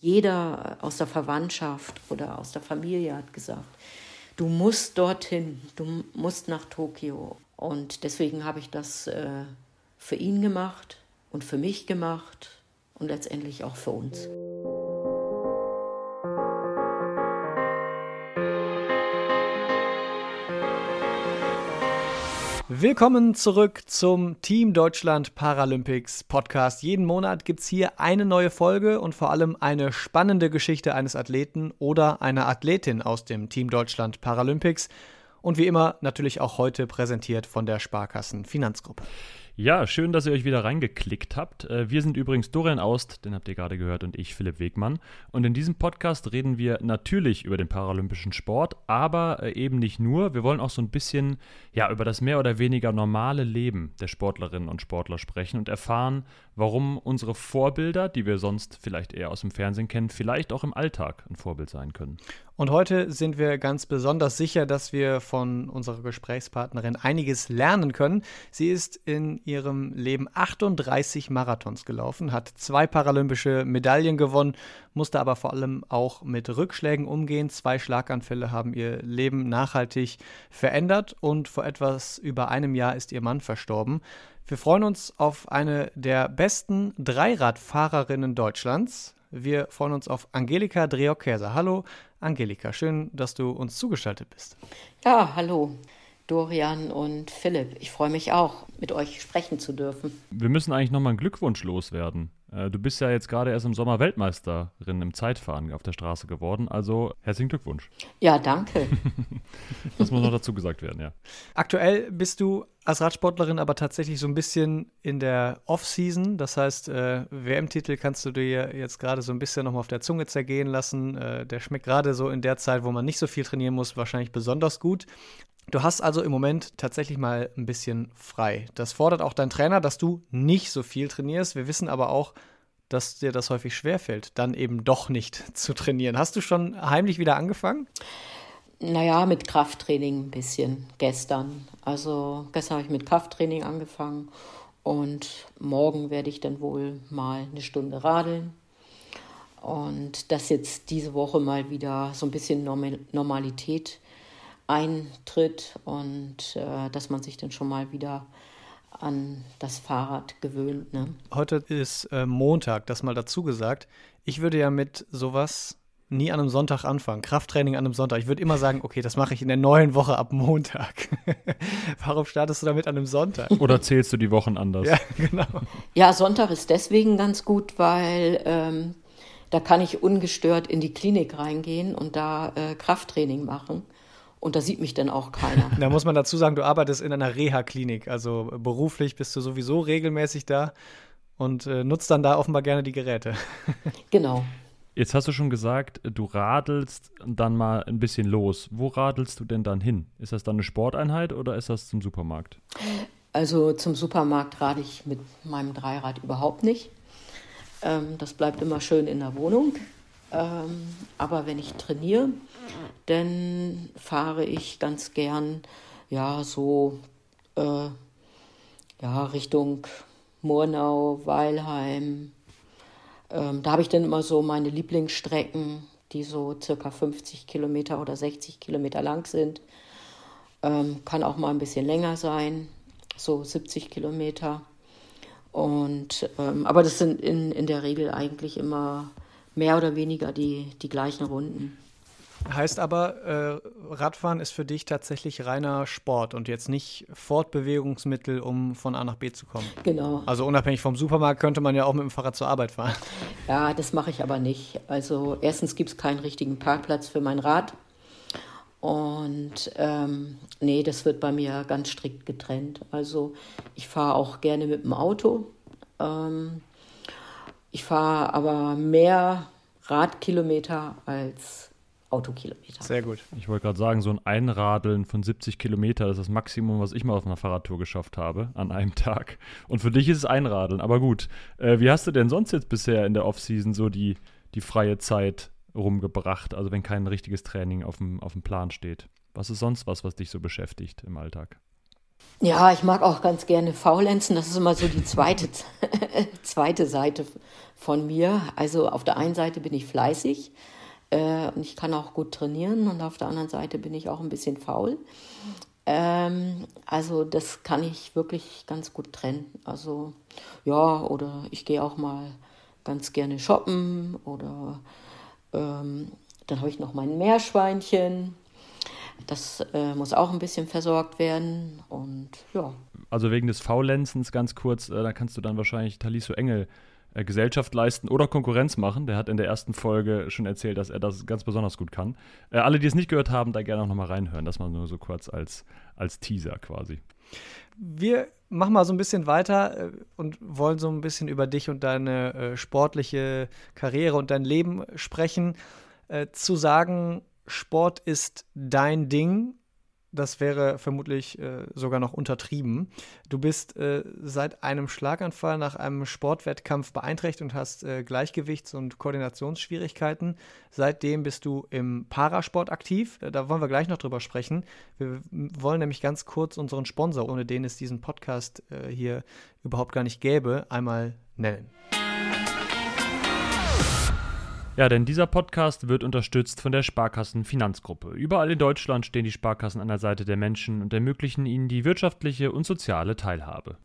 Jeder aus der Verwandtschaft oder aus der Familie hat gesagt, du musst dorthin, du musst nach Tokio. Und deswegen habe ich das äh, für ihn gemacht und für mich gemacht und letztendlich auch für uns. Willkommen zurück zum Team Deutschland Paralympics Podcast. Jeden Monat gibt es hier eine neue Folge und vor allem eine spannende Geschichte eines Athleten oder einer Athletin aus dem Team Deutschland Paralympics. Und wie immer natürlich auch heute präsentiert von der Sparkassen Finanzgruppe. Ja, schön, dass ihr euch wieder reingeklickt habt. Äh, wir sind übrigens Dorian Aust, den habt ihr gerade gehört, und ich, Philipp Wegmann. Und in diesem Podcast reden wir natürlich über den paralympischen Sport, aber äh, eben nicht nur. Wir wollen auch so ein bisschen ja, über das mehr oder weniger normale Leben der Sportlerinnen und Sportler sprechen und erfahren, warum unsere Vorbilder, die wir sonst vielleicht eher aus dem Fernsehen kennen, vielleicht auch im Alltag ein Vorbild sein können. Und heute sind wir ganz besonders sicher, dass wir von unserer Gesprächspartnerin einiges lernen können. Sie ist in ihrem Leben 38 Marathons gelaufen, hat zwei paralympische Medaillen gewonnen, musste aber vor allem auch mit Rückschlägen umgehen. Zwei Schlaganfälle haben ihr Leben nachhaltig verändert und vor etwas über einem Jahr ist ihr Mann verstorben. Wir freuen uns auf eine der besten Dreiradfahrerinnen Deutschlands. Wir freuen uns auf Angelika Dreokäser. Hallo, Angelika, schön, dass du uns zugeschaltet bist. Ja, hallo. Dorian und Philipp. Ich freue mich auch, mit euch sprechen zu dürfen. Wir müssen eigentlich nochmal einen Glückwunsch loswerden. Äh, du bist ja jetzt gerade erst im Sommer Weltmeisterin im Zeitfahren auf der Straße geworden. Also herzlichen Glückwunsch. Ja, danke. das muss noch dazu gesagt werden, ja. Aktuell bist du als Radsportlerin aber tatsächlich so ein bisschen in der Off-Season. Das heißt, äh, WM-Titel kannst du dir jetzt gerade so ein bisschen nochmal auf der Zunge zergehen lassen. Äh, der schmeckt gerade so in der Zeit, wo man nicht so viel trainieren muss, wahrscheinlich besonders gut. Du hast also im Moment tatsächlich mal ein bisschen frei. Das fordert auch dein Trainer, dass du nicht so viel trainierst. Wir wissen aber auch, dass dir das häufig schwerfällt, dann eben doch nicht zu trainieren. Hast du schon heimlich wieder angefangen? Naja, mit Krafttraining ein bisschen gestern. Also gestern habe ich mit Krafttraining angefangen und morgen werde ich dann wohl mal eine Stunde radeln. Und dass jetzt diese Woche mal wieder so ein bisschen Normalität eintritt und äh, dass man sich dann schon mal wieder an das Fahrrad gewöhnt. Ne? Heute ist äh, Montag, das mal dazu gesagt. Ich würde ja mit sowas nie an einem Sonntag anfangen. Krafttraining an einem Sonntag. Ich würde immer sagen, okay, das mache ich in der neuen Woche ab Montag. Warum startest du damit an einem Sonntag? Oder zählst du die Wochen anders? Ja, genau. Ja, Sonntag ist deswegen ganz gut, weil ähm, da kann ich ungestört in die Klinik reingehen und da äh, Krafttraining machen. Und da sieht mich dann auch keiner. Da muss man dazu sagen, du arbeitest in einer Reha-Klinik. Also beruflich bist du sowieso regelmäßig da und äh, nutzt dann da offenbar gerne die Geräte. Genau. Jetzt hast du schon gesagt, du radelst dann mal ein bisschen los. Wo radelst du denn dann hin? Ist das dann eine Sporteinheit oder ist das zum Supermarkt? Also zum Supermarkt rade ich mit meinem Dreirad überhaupt nicht. Ähm, das bleibt immer schön in der Wohnung. Ähm, aber wenn ich trainiere, dann fahre ich ganz gern ja so äh, ja Richtung Murnau, Weilheim. Ähm, da habe ich dann immer so meine Lieblingsstrecken, die so circa 50 Kilometer oder 60 Kilometer lang sind. Ähm, kann auch mal ein bisschen länger sein, so 70 Kilometer. Und ähm, aber das sind in, in der Regel eigentlich immer mehr oder weniger die, die gleichen Runden. Heißt aber, äh, Radfahren ist für dich tatsächlich reiner Sport und jetzt nicht Fortbewegungsmittel, um von A nach B zu kommen. Genau. Also unabhängig vom Supermarkt könnte man ja auch mit dem Fahrrad zur Arbeit fahren. Ja, das mache ich aber nicht. Also erstens gibt es keinen richtigen Parkplatz für mein Rad. Und ähm, nee, das wird bei mir ganz strikt getrennt. Also ich fahre auch gerne mit dem Auto. Ähm, ich fahre aber mehr Radkilometer als Autokilometer. Sehr gut. Ich wollte gerade sagen, so ein Einradeln von 70 Kilometer ist das Maximum, was ich mal auf einer Fahrradtour geschafft habe an einem Tag. Und für dich ist es Einradeln. Aber gut, äh, wie hast du denn sonst jetzt bisher in der Offseason so die, die freie Zeit rumgebracht? Also wenn kein richtiges Training auf dem, auf dem Plan steht. Was ist sonst was, was dich so beschäftigt im Alltag? Ja, ich mag auch ganz gerne faulenzen. Das ist immer so die zweite, zweite Seite von mir. Also auf der einen Seite bin ich fleißig äh, und ich kann auch gut trainieren und auf der anderen Seite bin ich auch ein bisschen faul. Ähm, also das kann ich wirklich ganz gut trennen. Also ja, oder ich gehe auch mal ganz gerne shoppen oder ähm, dann habe ich noch mein Meerschweinchen. Das äh, muss auch ein bisschen versorgt werden und ja. Also wegen des Faulenzens ganz kurz, äh, da kannst du dann wahrscheinlich Taliso Engel äh, Gesellschaft leisten oder Konkurrenz machen. Der hat in der ersten Folge schon erzählt, dass er das ganz besonders gut kann. Äh, alle, die es nicht gehört haben, da gerne auch nochmal reinhören. Das mal nur so kurz als, als Teaser quasi. Wir machen mal so ein bisschen weiter äh, und wollen so ein bisschen über dich und deine äh, sportliche Karriere und dein Leben sprechen. Äh, zu sagen, Sport ist dein Ding, das wäre vermutlich äh, sogar noch untertrieben. Du bist äh, seit einem Schlaganfall nach einem Sportwettkampf beeinträchtigt und hast äh, Gleichgewichts- und Koordinationsschwierigkeiten. Seitdem bist du im Parasport aktiv. Äh, da wollen wir gleich noch drüber sprechen. Wir wollen nämlich ganz kurz unseren Sponsor, ohne den es diesen Podcast äh, hier überhaupt gar nicht gäbe, einmal nennen. Ja, denn dieser Podcast wird unterstützt von der Sparkassen Finanzgruppe. Überall in Deutschland stehen die Sparkassen an der Seite der Menschen und ermöglichen ihnen die wirtschaftliche und soziale Teilhabe.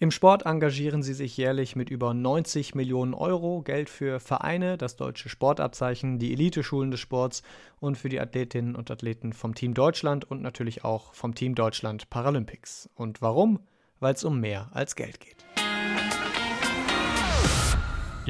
Im Sport engagieren sie sich jährlich mit über 90 Millionen Euro Geld für Vereine, das deutsche Sportabzeichen, die Eliteschulen des Sports und für die Athletinnen und Athleten vom Team Deutschland und natürlich auch vom Team Deutschland Paralympics. Und warum? Weil es um mehr als Geld geht.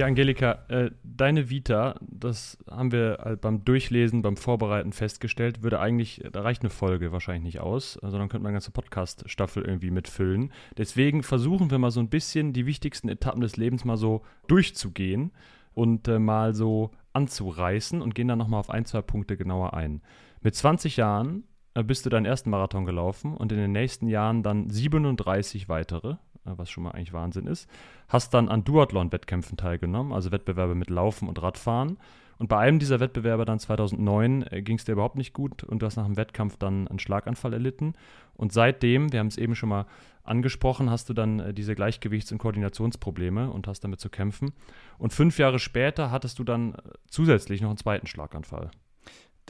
Ja, Angelika, äh, deine Vita, das haben wir halt beim Durchlesen, beim Vorbereiten festgestellt, würde eigentlich, da reicht eine Folge wahrscheinlich nicht aus, sondern könnte man eine ganze Podcast-Staffel irgendwie mitfüllen. Deswegen versuchen wir mal so ein bisschen die wichtigsten Etappen des Lebens mal so durchzugehen und äh, mal so anzureißen und gehen dann nochmal auf ein, zwei Punkte genauer ein. Mit 20 Jahren äh, bist du deinen ersten Marathon gelaufen und in den nächsten Jahren dann 37 weitere. Äh, was schon mal eigentlich Wahnsinn ist. Hast dann an Duathlon-Wettkämpfen teilgenommen, also Wettbewerbe mit Laufen und Radfahren. Und bei einem dieser Wettbewerbe dann 2009 äh, ging es dir überhaupt nicht gut und du hast nach dem Wettkampf dann einen Schlaganfall erlitten. Und seitdem, wir haben es eben schon mal angesprochen, hast du dann äh, diese Gleichgewichts- und Koordinationsprobleme und hast damit zu kämpfen. Und fünf Jahre später hattest du dann äh, zusätzlich noch einen zweiten Schlaganfall.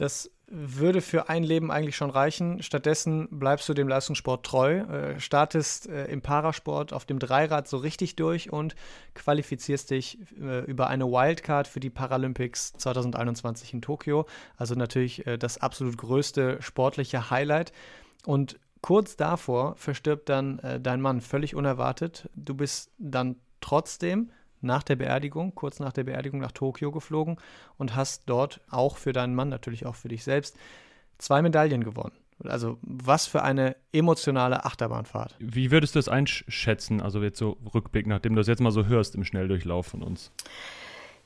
Das würde für ein Leben eigentlich schon reichen. Stattdessen bleibst du dem Leistungssport treu, äh, startest äh, im Parasport auf dem Dreirad so richtig durch und qualifizierst dich äh, über eine Wildcard für die Paralympics 2021 in Tokio. Also natürlich das absolut größte sportliche Highlight. Und kurz davor verstirbt dann dein Mann völlig unerwartet. Du bist dann trotzdem nach der Beerdigung, kurz nach der Beerdigung nach Tokio geflogen und hast dort auch für deinen Mann, natürlich auch für dich selbst, zwei Medaillen gewonnen. Also was für eine emotionale Achterbahnfahrt. Wie würdest du es einschätzen, also jetzt so Rückblick, nachdem du das jetzt mal so hörst im Schnelldurchlauf von uns?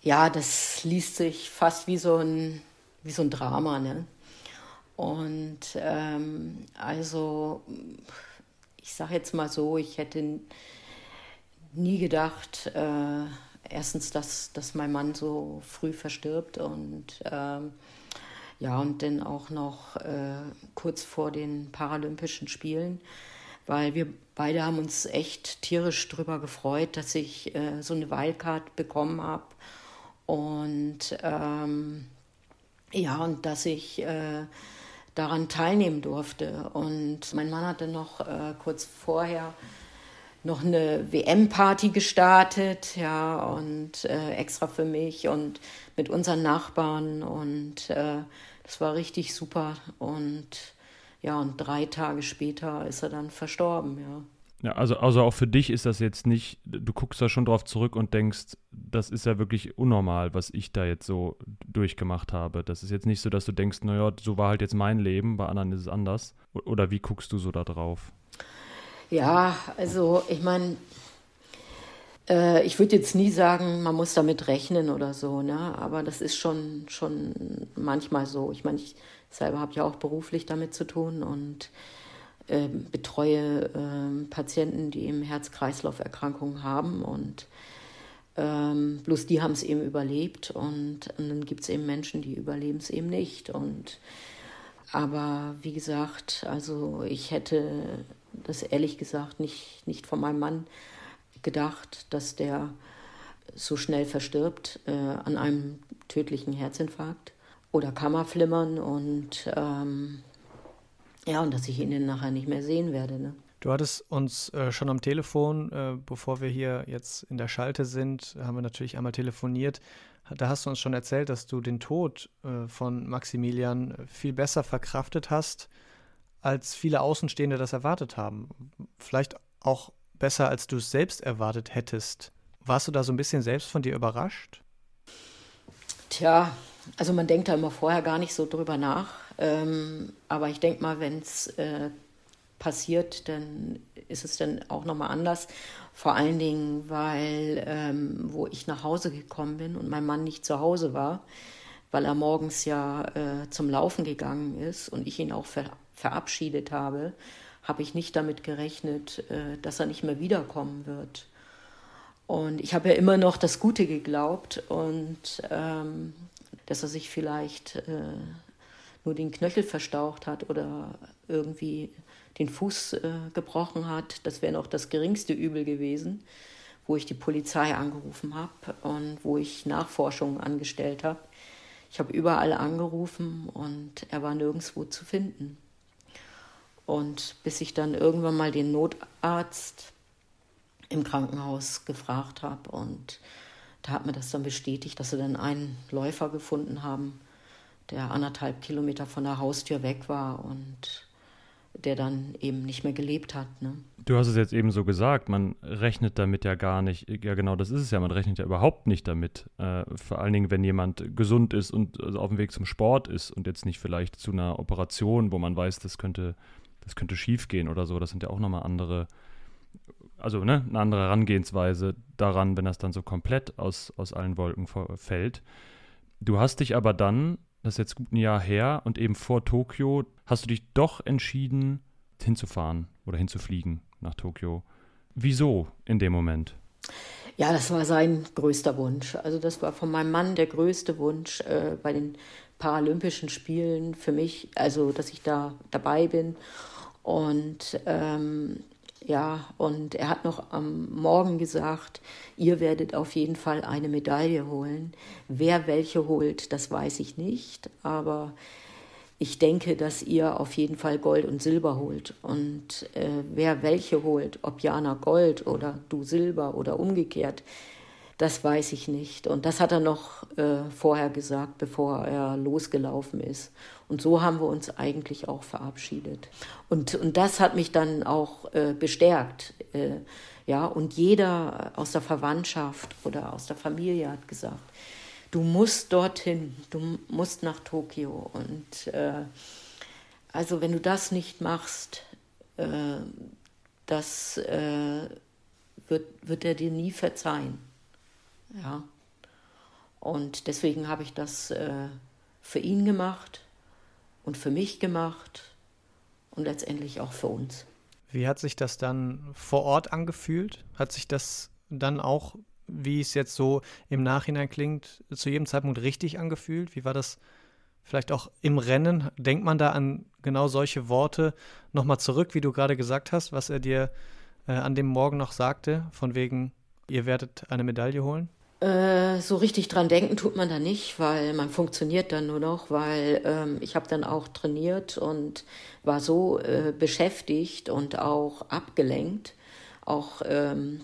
Ja, das liest sich fast wie so ein, wie so ein Drama, ne? Und ähm, also, ich sage jetzt mal so, ich hätte nie gedacht, äh, erstens, dass, dass mein Mann so früh verstirbt und ähm, ja, und dann auch noch äh, kurz vor den Paralympischen Spielen, weil wir beide haben uns echt tierisch drüber gefreut, dass ich äh, so eine Wildcard bekommen habe und ähm, ja, und dass ich äh, daran teilnehmen durfte. Und mein Mann hatte noch äh, kurz vorher noch eine WM-Party gestartet, ja, und äh, extra für mich und mit unseren Nachbarn und äh, das war richtig super und ja, und drei Tage später ist er dann verstorben, ja. Ja, also, also auch für dich ist das jetzt nicht, du guckst da schon drauf zurück und denkst, das ist ja wirklich unnormal, was ich da jetzt so durchgemacht habe. Das ist jetzt nicht so, dass du denkst, naja, so war halt jetzt mein Leben, bei anderen ist es anders. Oder wie guckst du so da drauf? Ja, also ich meine, äh, ich würde jetzt nie sagen, man muss damit rechnen oder so, ne? aber das ist schon, schon manchmal so. Ich meine, ich selber habe ja auch beruflich damit zu tun und äh, betreue äh, Patienten, die eben Herz-Kreislauf-Erkrankungen haben und ähm, bloß die haben es eben überlebt und, und dann gibt es eben Menschen, die überleben es eben nicht. Und aber wie gesagt, also ich hätte das ehrlich gesagt nicht, nicht von meinem Mann gedacht, dass der so schnell verstirbt äh, an einem tödlichen Herzinfarkt oder Kammerflimmern und ähm, ja, und dass ich ihn nachher nicht mehr sehen werde. Ne? Du hattest uns äh, schon am Telefon, äh, bevor wir hier jetzt in der Schalte sind, haben wir natürlich einmal telefoniert. Da hast du uns schon erzählt, dass du den Tod äh, von Maximilian viel besser verkraftet hast, als viele Außenstehende das erwartet haben. Vielleicht auch besser, als du es selbst erwartet hättest. Warst du da so ein bisschen selbst von dir überrascht? Tja, also man denkt da immer vorher gar nicht so drüber nach. Ähm, aber ich denke mal, wenn es äh, passiert, dann ist es dann auch nochmal anders. Vor allen Dingen, weil ähm, wo ich nach Hause gekommen bin und mein Mann nicht zu Hause war, weil er morgens ja äh, zum Laufen gegangen ist und ich ihn auch ver verabschiedet habe, habe ich nicht damit gerechnet, äh, dass er nicht mehr wiederkommen wird. Und ich habe ja immer noch das Gute geglaubt und ähm, dass er sich vielleicht äh, nur den Knöchel verstaucht hat oder irgendwie den Fuß äh, gebrochen hat. Das wäre noch das geringste Übel gewesen, wo ich die Polizei angerufen habe und wo ich Nachforschungen angestellt habe. Ich habe überall angerufen und er war nirgendwo zu finden. Und bis ich dann irgendwann mal den Notarzt im Krankenhaus gefragt habe und da hat mir das dann bestätigt, dass sie dann einen Läufer gefunden haben, der anderthalb Kilometer von der Haustür weg war und der dann eben nicht mehr gelebt hat. Ne? Du hast es jetzt eben so gesagt, man rechnet damit ja gar nicht. Ja, genau, das ist es ja. Man rechnet ja überhaupt nicht damit. Äh, vor allen Dingen, wenn jemand gesund ist und also auf dem Weg zum Sport ist und jetzt nicht vielleicht zu einer Operation, wo man weiß, das könnte, das könnte schief gehen oder so. Das sind ja auch nochmal andere, also ne, eine andere Herangehensweise daran, wenn das dann so komplett aus, aus allen Wolken fällt. Du hast dich aber dann das ist jetzt gut ein Jahr her und eben vor Tokio hast du dich doch entschieden, hinzufahren oder hinzufliegen nach Tokio. Wieso in dem Moment? Ja, das war sein größter Wunsch. Also das war von meinem Mann der größte Wunsch äh, bei den Paralympischen Spielen für mich, also dass ich da dabei bin. Und ähm, ja, und er hat noch am Morgen gesagt, ihr werdet auf jeden Fall eine Medaille holen. Wer welche holt, das weiß ich nicht, aber ich denke, dass ihr auf jeden Fall Gold und Silber holt. Und äh, wer welche holt, ob Jana Gold oder du Silber oder umgekehrt, das weiß ich nicht. Und das hat er noch äh, vorher gesagt, bevor er losgelaufen ist. Und so haben wir uns eigentlich auch verabschiedet. Und, und das hat mich dann auch äh, bestärkt. Äh, ja, und jeder aus der Verwandtschaft oder aus der Familie hat gesagt, du musst dorthin, du musst nach Tokio. Und äh, also wenn du das nicht machst, äh, das äh, wird, wird er dir nie verzeihen. Ja. Und deswegen habe ich das äh, für ihn gemacht und für mich gemacht und letztendlich auch für uns. Wie hat sich das dann vor Ort angefühlt? Hat sich das dann auch, wie es jetzt so im Nachhinein klingt, zu jedem Zeitpunkt richtig angefühlt? Wie war das vielleicht auch im Rennen? Denkt man da an genau solche Worte nochmal zurück, wie du gerade gesagt hast, was er dir äh, an dem Morgen noch sagte, von wegen, ihr werdet eine Medaille holen? Äh, so richtig dran denken tut man da nicht, weil man funktioniert dann nur noch, weil ähm, ich habe dann auch trainiert und war so äh, beschäftigt und auch abgelenkt, auch ähm,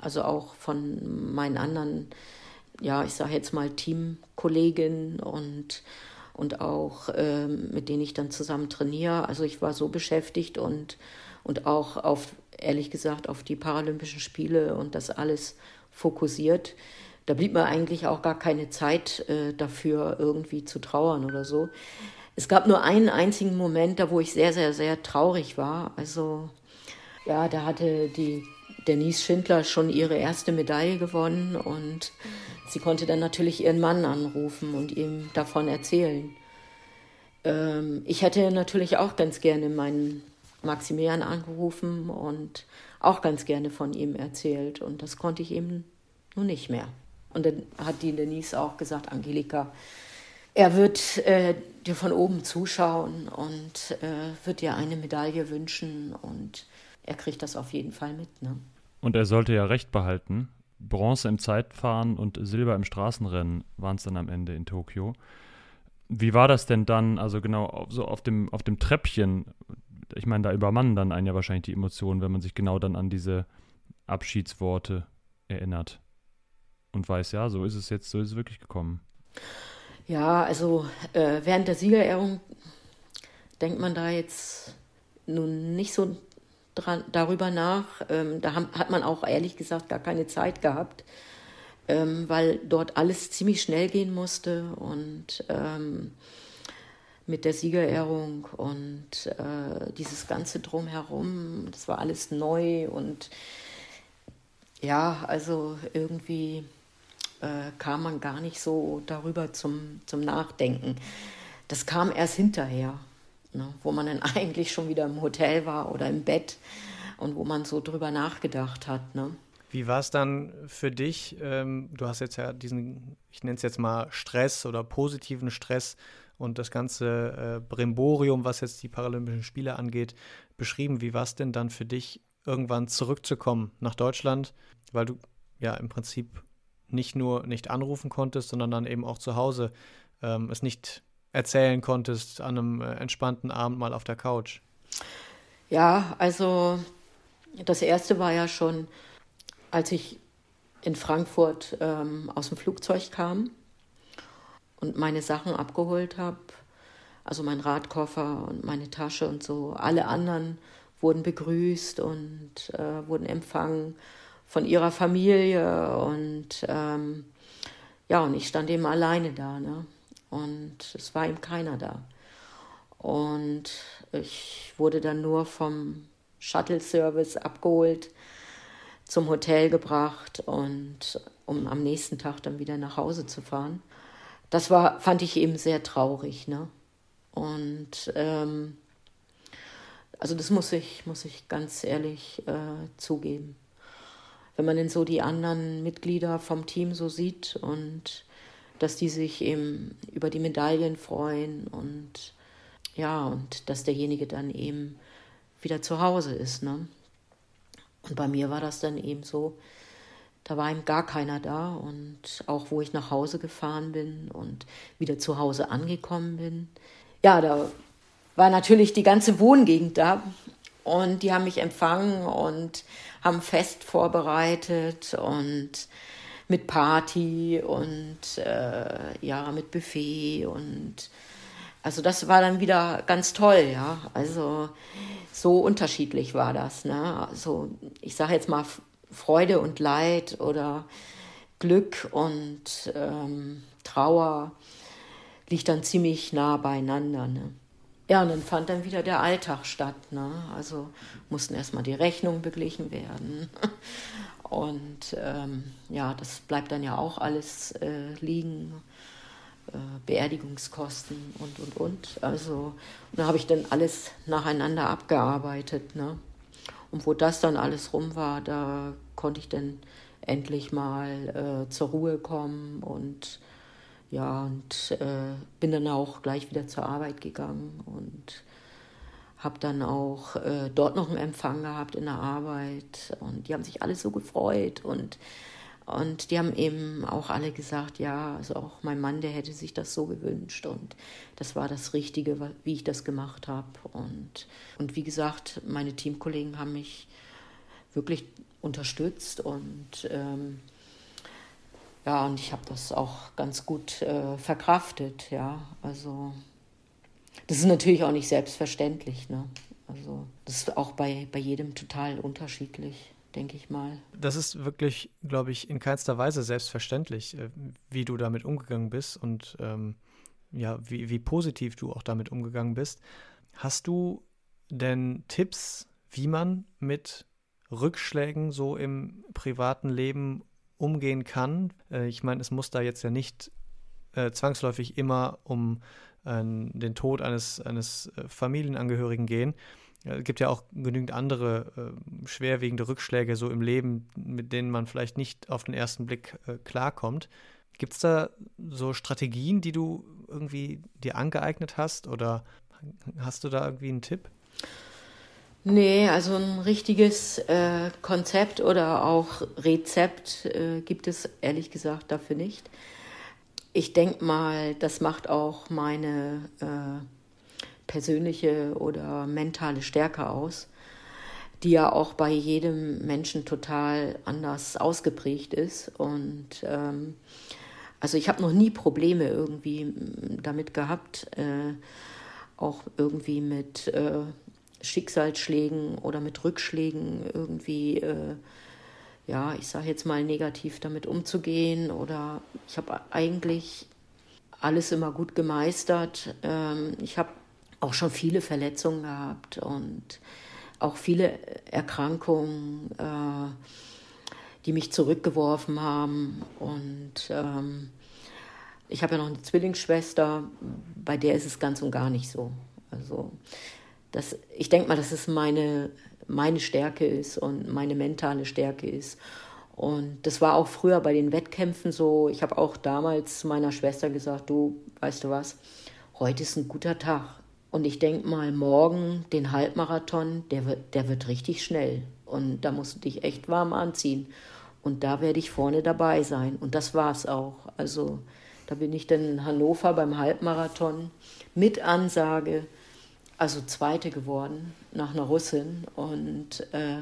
also auch von meinen anderen, ja ich sage jetzt mal Teamkolleginnen und und auch ähm, mit denen ich dann zusammen trainiere. Also ich war so beschäftigt und und auch auf ehrlich gesagt auf die Paralympischen Spiele und das alles fokussiert. Da blieb mir eigentlich auch gar keine Zeit äh, dafür, irgendwie zu trauern oder so. Es gab nur einen einzigen Moment, da wo ich sehr, sehr, sehr traurig war. Also, ja, da hatte die Denise Schindler schon ihre erste Medaille gewonnen und sie konnte dann natürlich ihren Mann anrufen und ihm davon erzählen. Ähm, ich hätte natürlich auch ganz gerne meinen Maximilian angerufen und auch ganz gerne von ihm erzählt und das konnte ich eben nun nicht mehr. Und dann hat die Denise auch gesagt, Angelika, er wird äh, dir von oben zuschauen und äh, wird dir eine Medaille wünschen und er kriegt das auf jeden Fall mit. Ne? Und er sollte ja recht behalten. Bronze im Zeitfahren und Silber im Straßenrennen waren es dann am Ende in Tokio. Wie war das denn dann, also genau so auf dem, auf dem Treppchen? Ich meine, da übermannen dann einen ja wahrscheinlich die Emotionen, wenn man sich genau dann an diese Abschiedsworte erinnert und weiß, ja, so ist es jetzt, so ist es wirklich gekommen. Ja, also äh, während der Siegerehrung denkt man da jetzt nun nicht so dran, darüber nach. Ähm, da haben, hat man auch ehrlich gesagt gar keine Zeit gehabt, ähm, weil dort alles ziemlich schnell gehen musste und ähm, mit der Siegerehrung und äh, dieses ganze Drumherum, das war alles neu und ja, also irgendwie äh, kam man gar nicht so darüber zum, zum Nachdenken. Das kam erst hinterher, ne, wo man dann eigentlich schon wieder im Hotel war oder im Bett und wo man so drüber nachgedacht hat. Ne. Wie war es dann für dich? Ähm, du hast jetzt ja diesen, ich nenne es jetzt mal Stress oder positiven Stress und das ganze äh, Brimborium, was jetzt die Paralympischen Spiele angeht, beschrieben. Wie war es denn dann für dich, irgendwann zurückzukommen nach Deutschland, weil du ja im Prinzip nicht nur nicht anrufen konntest, sondern dann eben auch zu Hause ähm, es nicht erzählen konntest an einem äh, entspannten Abend mal auf der Couch? Ja, also das erste war ja schon, als ich in Frankfurt ähm, aus dem Flugzeug kam und meine Sachen abgeholt habe, also mein Radkoffer und meine Tasche und so. Alle anderen wurden begrüßt und äh, wurden empfangen von ihrer Familie und ähm, ja, und ich stand eben alleine da, ne? Und es war eben keiner da. Und ich wurde dann nur vom Shuttle-Service abgeholt, zum Hotel gebracht und um am nächsten Tag dann wieder nach Hause zu fahren. Das war, fand ich eben sehr traurig, ne? Und ähm, also das muss ich, muss ich ganz ehrlich äh, zugeben wenn man denn so die anderen Mitglieder vom Team so sieht und dass die sich eben über die Medaillen freuen und ja, und dass derjenige dann eben wieder zu Hause ist. Ne? Und bei mir war das dann eben so, da war eben gar keiner da und auch wo ich nach Hause gefahren bin und wieder zu Hause angekommen bin, ja, da war natürlich die ganze Wohngegend da und die haben mich empfangen und haben Fest vorbereitet und mit Party und äh, ja, mit Buffet und also das war dann wieder ganz toll, ja. Also so unterschiedlich war das, ne? Also ich sage jetzt mal Freude und Leid oder Glück und ähm, Trauer liegt dann ziemlich nah beieinander, ne? Ja, und dann fand dann wieder der Alltag statt. Ne? Also mussten erstmal die Rechnungen beglichen werden. Und ähm, ja, das bleibt dann ja auch alles äh, liegen. Äh, Beerdigungskosten und, und, und. Also, da habe ich dann alles nacheinander abgearbeitet. Ne? Und wo das dann alles rum war, da konnte ich dann endlich mal äh, zur Ruhe kommen und ja, und äh, bin dann auch gleich wieder zur Arbeit gegangen und habe dann auch äh, dort noch einen Empfang gehabt in der Arbeit. Und die haben sich alle so gefreut und und die haben eben auch alle gesagt, ja, also auch mein Mann, der hätte sich das so gewünscht. Und das war das Richtige, wie ich das gemacht habe und und wie gesagt, meine Teamkollegen haben mich wirklich unterstützt und ähm, ja, und ich habe das auch ganz gut äh, verkraftet, ja. Also das ist natürlich auch nicht selbstverständlich, ne? Also das ist auch bei, bei jedem total unterschiedlich, denke ich mal. Das ist wirklich, glaube ich, in keinster Weise selbstverständlich, äh, wie du damit umgegangen bist und ähm, ja, wie, wie positiv du auch damit umgegangen bist. Hast du denn Tipps, wie man mit Rückschlägen so im privaten Leben umgehen kann. Äh, ich meine, es muss da jetzt ja nicht äh, zwangsläufig immer um äh, den Tod eines, eines äh, Familienangehörigen gehen. Es gibt ja auch genügend andere äh, schwerwiegende Rückschläge so im Leben, mit denen man vielleicht nicht auf den ersten Blick äh, klarkommt. Gibt es da so Strategien, die du irgendwie dir angeeignet hast oder hast du da irgendwie einen Tipp? Nee, also ein richtiges äh, Konzept oder auch Rezept äh, gibt es ehrlich gesagt dafür nicht. Ich denke mal, das macht auch meine äh, persönliche oder mentale Stärke aus, die ja auch bei jedem Menschen total anders ausgeprägt ist. Und ähm, also ich habe noch nie Probleme irgendwie damit gehabt, äh, auch irgendwie mit äh, Schicksalsschlägen oder mit Rückschlägen irgendwie, äh, ja, ich sage jetzt mal negativ damit umzugehen. Oder ich habe eigentlich alles immer gut gemeistert. Ähm, ich habe auch schon viele Verletzungen gehabt und auch viele Erkrankungen, äh, die mich zurückgeworfen haben. Und ähm, ich habe ja noch eine Zwillingsschwester, bei der ist es ganz und gar nicht so. Also das, ich denke mal, dass es meine, meine Stärke ist und meine mentale Stärke ist. Und das war auch früher bei den Wettkämpfen so. Ich habe auch damals meiner Schwester gesagt, du, weißt du was, heute ist ein guter Tag. Und ich denke mal, morgen den Halbmarathon, der wird, der wird richtig schnell. Und da musst du dich echt warm anziehen. Und da werde ich vorne dabei sein. Und das war es auch. Also da bin ich dann in Hannover beim Halbmarathon mit Ansage, also Zweite geworden nach einer Russin. Und äh,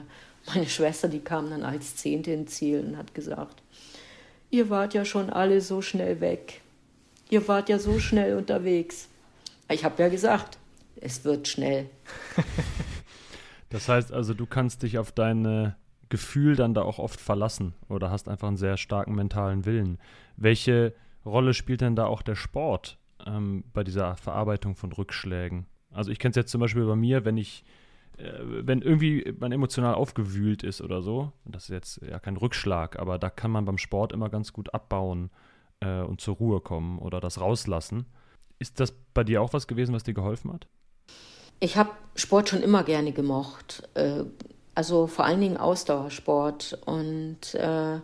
meine Schwester, die kam dann als Zehnte ins Ziel und hat gesagt, ihr wart ja schon alle so schnell weg. Ihr wart ja so schnell unterwegs. Ich habe ja gesagt, es wird schnell. das heißt also, du kannst dich auf dein Gefühl dann da auch oft verlassen oder hast einfach einen sehr starken mentalen Willen. Welche Rolle spielt denn da auch der Sport ähm, bei dieser Verarbeitung von Rückschlägen? Also ich kenne es jetzt zum Beispiel bei mir, wenn ich, äh, wenn irgendwie man emotional aufgewühlt ist oder so, das ist jetzt ja kein Rückschlag, aber da kann man beim Sport immer ganz gut abbauen äh, und zur Ruhe kommen oder das rauslassen. Ist das bei dir auch was gewesen, was dir geholfen hat? Ich habe Sport schon immer gerne gemocht. Äh, also vor allen Dingen Ausdauersport. Und äh,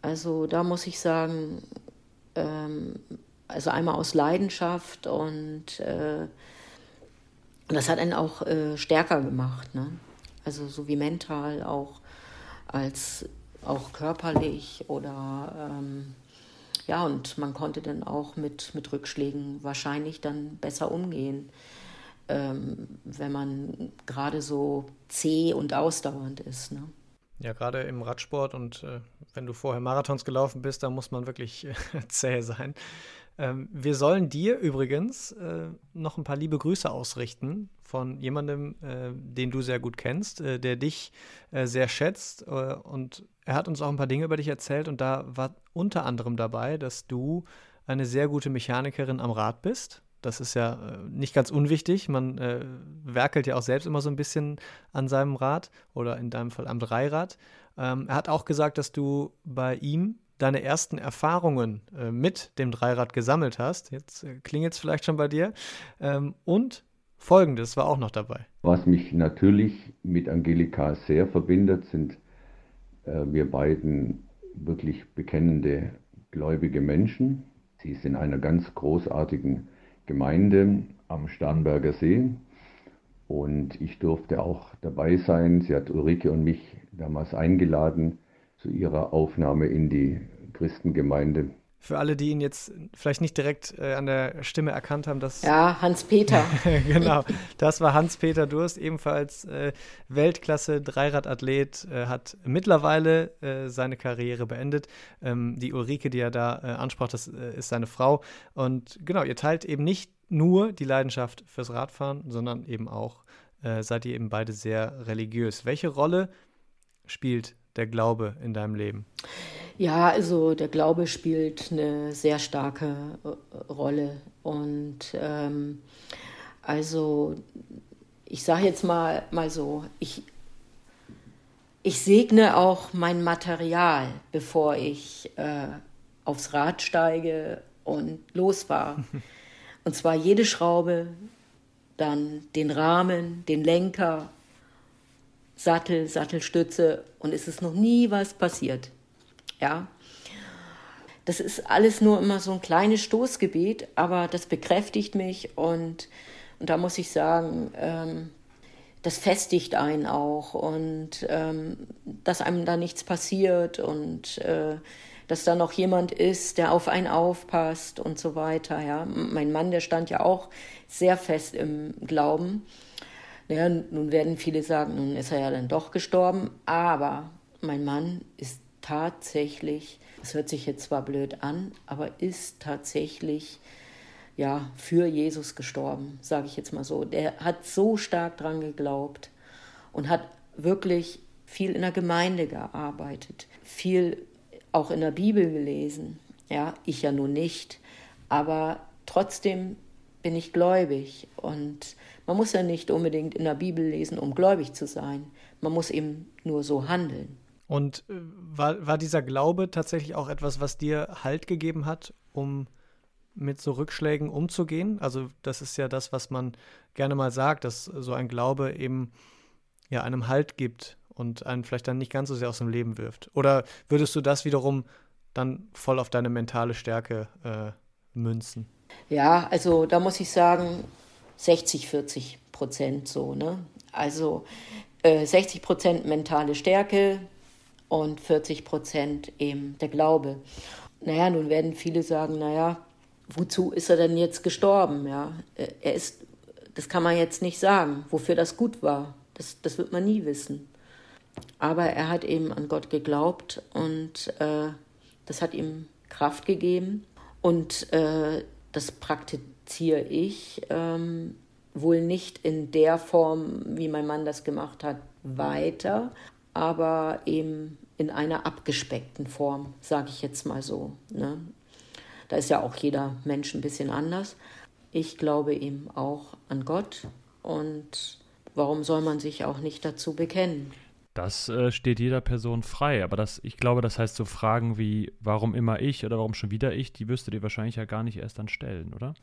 also da muss ich sagen, ähm, also einmal aus Leidenschaft und äh, das hat einen auch äh, stärker gemacht. Ne? Also so wie mental auch als auch körperlich oder ähm, ja, und man konnte dann auch mit, mit Rückschlägen wahrscheinlich dann besser umgehen ähm, wenn man gerade so zäh und ausdauernd ist. Ne? Ja, gerade im Radsport und äh, wenn du vorher Marathons gelaufen bist, da muss man wirklich äh, zäh sein. Ähm, wir sollen dir übrigens äh, noch ein paar liebe Grüße ausrichten von jemandem, äh, den du sehr gut kennst, äh, der dich äh, sehr schätzt. und er hat uns auch ein paar Dinge über dich erzählt und da war unter anderem dabei, dass du eine sehr gute Mechanikerin am Rad bist das ist ja äh, nicht ganz unwichtig. Man äh, werkelt ja auch selbst immer so ein bisschen an seinem Rad oder in deinem Fall am Dreirad. Ähm, er hat auch gesagt, dass du bei ihm deine ersten Erfahrungen äh, mit dem Dreirad gesammelt hast. Jetzt äh, klingelt es vielleicht schon bei dir. Ähm, und Folgendes war auch noch dabei. Was mich natürlich mit Angelika sehr verbindet, sind äh, wir beiden wirklich bekennende gläubige Menschen. Sie ist in einer ganz großartigen Gemeinde am Starnberger See. Und ich durfte auch dabei sein. Sie hat Ulrike und mich damals eingeladen zu ihrer Aufnahme in die Christengemeinde für alle, die ihn jetzt vielleicht nicht direkt äh, an der Stimme erkannt haben, dass. Ja, Hans-Peter. genau, das war Hans-Peter Durst, ebenfalls äh, Weltklasse-Dreiradathlet, äh, hat mittlerweile äh, seine Karriere beendet. Ähm, die Ulrike, die er da äh, ansprach, das äh, ist seine Frau. Und genau, ihr teilt eben nicht nur die Leidenschaft fürs Radfahren, sondern eben auch seid ihr eben beide sehr religiös. Welche Rolle spielt der Glaube in deinem Leben? Ja, also der Glaube spielt eine sehr starke äh, Rolle. Und ähm, also ich sage jetzt mal, mal so, ich, ich segne auch mein Material, bevor ich äh, aufs Rad steige und losfahre. Und zwar jede Schraube, dann den Rahmen, den Lenker, Sattel, Sattelstütze und es ist noch nie was passiert. Ja. das ist alles nur immer so ein kleines Stoßgebet, aber das bekräftigt mich und, und da muss ich sagen, ähm, das festigt einen auch und ähm, dass einem da nichts passiert und äh, dass da noch jemand ist, der auf einen aufpasst und so weiter. Ja, mein Mann, der stand ja auch sehr fest im Glauben. Naja, nun werden viele sagen, nun ist er ja dann doch gestorben, aber mein Mann ist tatsächlich, das hört sich jetzt zwar blöd an, aber ist tatsächlich ja, für Jesus gestorben, sage ich jetzt mal so. Der hat so stark dran geglaubt und hat wirklich viel in der Gemeinde gearbeitet, viel auch in der Bibel gelesen. Ja, ich ja nun nicht, aber trotzdem bin ich gläubig und man muss ja nicht unbedingt in der Bibel lesen, um gläubig zu sein. Man muss eben nur so handeln. Und äh, war, war dieser Glaube tatsächlich auch etwas, was dir Halt gegeben hat, um mit so Rückschlägen umzugehen? Also das ist ja das, was man gerne mal sagt, dass so ein Glaube eben ja einem Halt gibt und einen vielleicht dann nicht ganz so sehr aus dem Leben wirft. Oder würdest du das wiederum dann voll auf deine mentale Stärke äh, münzen? Ja, also da muss ich sagen 60, 40 Prozent so. Ne? Also äh, 60 Prozent mentale Stärke und 40 Prozent eben der Glaube. Naja, nun werden viele sagen, naja, wozu ist er denn jetzt gestorben? Ja, äh, er ist, das kann man jetzt nicht sagen, wofür das gut war. Das, das wird man nie wissen. Aber er hat eben an Gott geglaubt und äh, das hat ihm Kraft gegeben. Und äh, das praktiziere ich ähm, wohl nicht in der Form, wie mein Mann das gemacht hat, weiter, aber eben in einer abgespeckten Form, sage ich jetzt mal so. Ne? Da ist ja auch jeder Mensch ein bisschen anders. Ich glaube eben auch an Gott und warum soll man sich auch nicht dazu bekennen? Das äh, steht jeder Person frei, aber das, ich glaube, das heißt so Fragen wie, warum immer ich oder warum schon wieder ich, die wirst du dir wahrscheinlich ja gar nicht erst dann stellen, oder?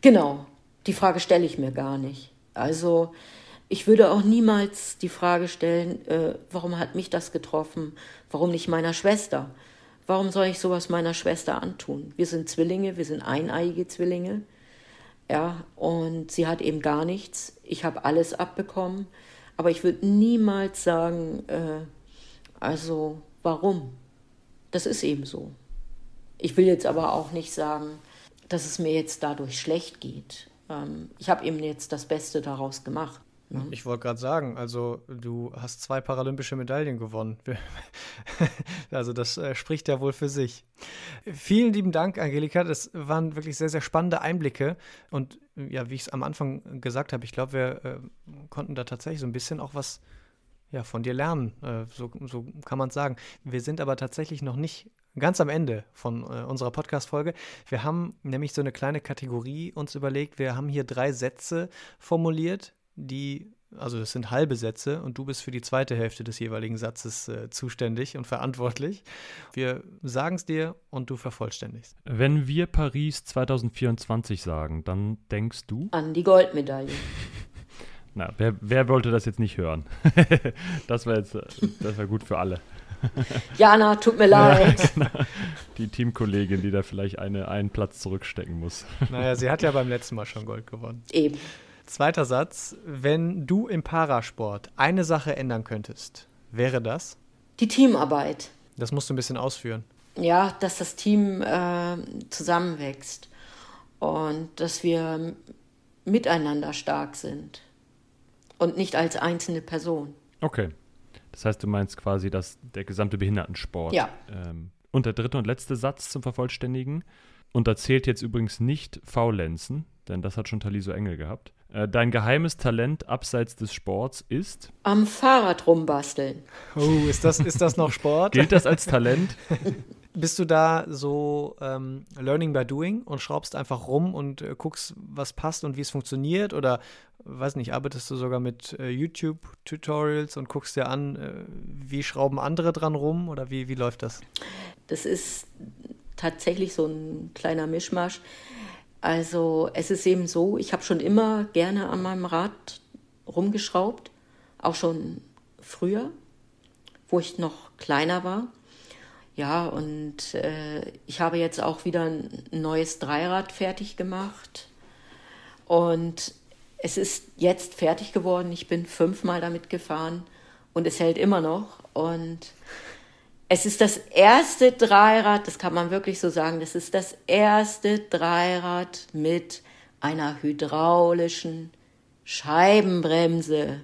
Genau, die Frage stelle ich mir gar nicht. Also ich würde auch niemals die Frage stellen, äh, warum hat mich das getroffen, warum nicht meiner Schwester? Warum soll ich sowas meiner Schwester antun? Wir sind Zwillinge, wir sind eineiige Zwillinge. Ja, und sie hat eben gar nichts. Ich habe alles abbekommen. Aber ich würde niemals sagen, äh, also warum? Das ist eben so. Ich will jetzt aber auch nicht sagen, dass es mir jetzt dadurch schlecht geht. Ähm, ich habe eben jetzt das Beste daraus gemacht. Mhm. Ich wollte gerade sagen, also du hast zwei paralympische Medaillen gewonnen. also das äh, spricht ja wohl für sich. Vielen lieben Dank, Angelika. Das waren wirklich sehr, sehr spannende Einblicke. Und ja, wie ich es am Anfang gesagt habe, ich glaube, wir äh, konnten da tatsächlich so ein bisschen auch was ja, von dir lernen. Äh, so, so kann man es sagen. Wir sind aber tatsächlich noch nicht ganz am Ende von äh, unserer Podcast-Folge. Wir haben nämlich so eine kleine Kategorie uns überlegt. Wir haben hier drei Sätze formuliert, die, also das sind halbe Sätze und du bist für die zweite Hälfte des jeweiligen Satzes äh, zuständig und verantwortlich. Wir sagen es dir und du vervollständigst. Wenn wir Paris 2024 sagen, dann denkst du? An die Goldmedaille. Na, wer, wer wollte das jetzt nicht hören? das war jetzt, das war gut für alle. Jana, tut mir leid. Ja, genau. Die Teamkollegin, die da vielleicht eine, einen Platz zurückstecken muss. Naja, sie hat ja beim letzten Mal schon Gold gewonnen. Eben. Zweiter Satz. Wenn du im Parasport eine Sache ändern könntest, wäre das? Die Teamarbeit. Das musst du ein bisschen ausführen. Ja, dass das Team äh, zusammenwächst und dass wir miteinander stark sind und nicht als einzelne Person. Okay. Das heißt, du meinst quasi, dass der gesamte Behindertensport. Ja. Ähm, und der dritte und letzte Satz zum Vervollständigen. Und da zählt jetzt übrigens nicht Faulenzen, denn das hat schon Taliso Engel gehabt. Äh, dein geheimes Talent abseits des Sports ist? Am Fahrrad rumbasteln. Oh, ist das, ist das noch Sport? Gilt das als Talent? Bist du da so ähm, Learning by Doing und schraubst einfach rum und äh, guckst, was passt und wie es funktioniert? Oder, weiß nicht, arbeitest du sogar mit äh, YouTube-Tutorials und guckst dir an, äh, wie schrauben andere dran rum? Oder wie, wie läuft das? Das ist tatsächlich so ein kleiner Mischmasch. Also es ist eben so, ich habe schon immer gerne an meinem Rad rumgeschraubt, auch schon früher, wo ich noch kleiner war. Ja, und äh, ich habe jetzt auch wieder ein neues Dreirad fertig gemacht. Und es ist jetzt fertig geworden. Ich bin fünfmal damit gefahren und es hält immer noch. Und es ist das erste Dreirad, das kann man wirklich so sagen, das ist das erste Dreirad mit einer hydraulischen Scheibenbremse.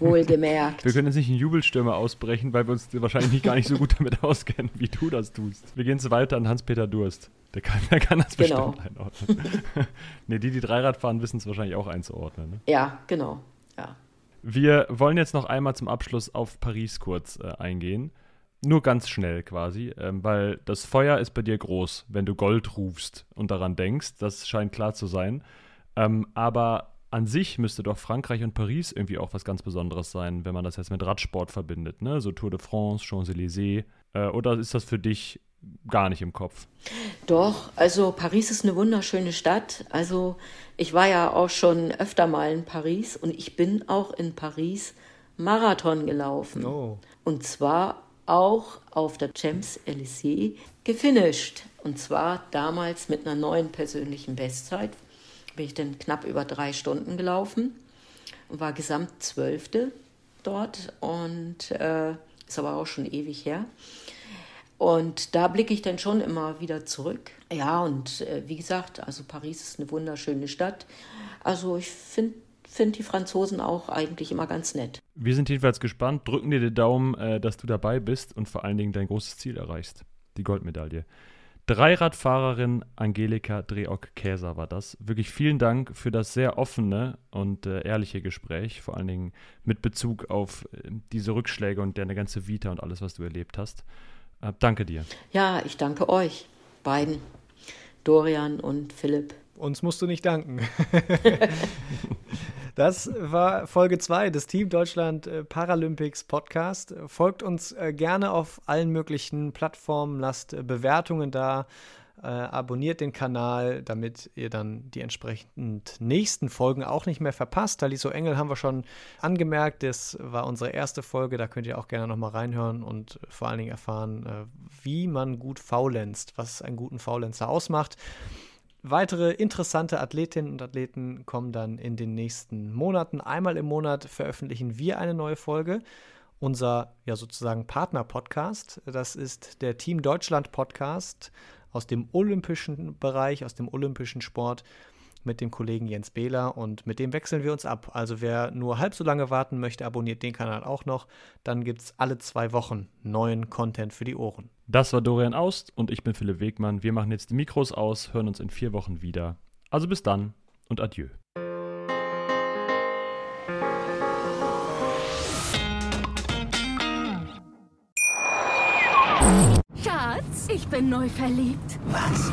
Wohlgemerkt. Wir können jetzt nicht in Jubelstürme ausbrechen, weil wir uns wahrscheinlich gar nicht so gut damit auskennen, wie du das tust. Wir gehen jetzt weiter an Hans-Peter Durst. Der kann, der kann das genau. bestimmt einordnen. ne, die, die Dreirad fahren, wissen es wahrscheinlich auch einzuordnen. Ne? Ja, genau. Ja. Wir wollen jetzt noch einmal zum Abschluss auf Paris kurz äh, eingehen. Nur ganz schnell quasi, ähm, weil das Feuer ist bei dir groß, wenn du Gold rufst und daran denkst. Das scheint klar zu sein. Ähm, aber an sich müsste doch Frankreich und Paris irgendwie auch was ganz Besonderes sein, wenn man das jetzt mit Radsport verbindet, ne? So Tour de France, Champs-Élysées. Äh, oder ist das für dich gar nicht im Kopf? Doch, also Paris ist eine wunderschöne Stadt. Also ich war ja auch schon öfter mal in Paris und ich bin auch in Paris Marathon gelaufen. Oh. Und zwar auch auf der Champs-Élysées gefinisht. Und zwar damals mit einer neuen persönlichen Bestzeit bin ich dann knapp über drei Stunden gelaufen und war gesamt Zwölfte dort und äh, ist aber auch schon ewig her. Und da blicke ich dann schon immer wieder zurück. Ja, und äh, wie gesagt, also Paris ist eine wunderschöne Stadt. Also ich finde find die Franzosen auch eigentlich immer ganz nett. Wir sind jedenfalls gespannt, drücken dir den Daumen, äh, dass du dabei bist und vor allen Dingen dein großes Ziel erreichst, die Goldmedaille. Dreiradfahrerin Angelika Dreock-Käser war das. Wirklich vielen Dank für das sehr offene und äh, ehrliche Gespräch, vor allen Dingen mit Bezug auf äh, diese Rückschläge und deine ganze Vita und alles, was du erlebt hast. Äh, danke dir. Ja, ich danke euch beiden, Dorian und Philipp. Uns musst du nicht danken. Das war Folge 2 des Team Deutschland äh, Paralympics Podcast. Folgt uns äh, gerne auf allen möglichen Plattformen, lasst äh, Bewertungen da, abonniert den Kanal, damit ihr dann die entsprechend nächsten Folgen auch nicht mehr verpasst. Taliso Engel haben wir schon angemerkt, das war unsere erste Folge, da könnt ihr auch gerne nochmal reinhören und vor allen Dingen erfahren, wie man gut faulenzt, was einen guten Faulenzer ausmacht. Weitere interessante Athletinnen und Athleten kommen dann in den nächsten Monaten. Einmal im Monat veröffentlichen wir eine neue Folge. Unser ja sozusagen Partner-Podcast, das ist der Team Deutschland Podcast aus dem olympischen Bereich, aus dem olympischen Sport mit dem Kollegen Jens Behler und mit dem wechseln wir uns ab. Also wer nur halb so lange warten möchte, abonniert den Kanal auch noch. Dann gibt es alle zwei Wochen neuen Content für die Ohren. Das war Dorian Aust und ich bin Philipp Wegmann. Wir machen jetzt die Mikros aus, hören uns in vier Wochen wieder. Also bis dann und adieu. Schatz, ich bin neu verliebt. Was?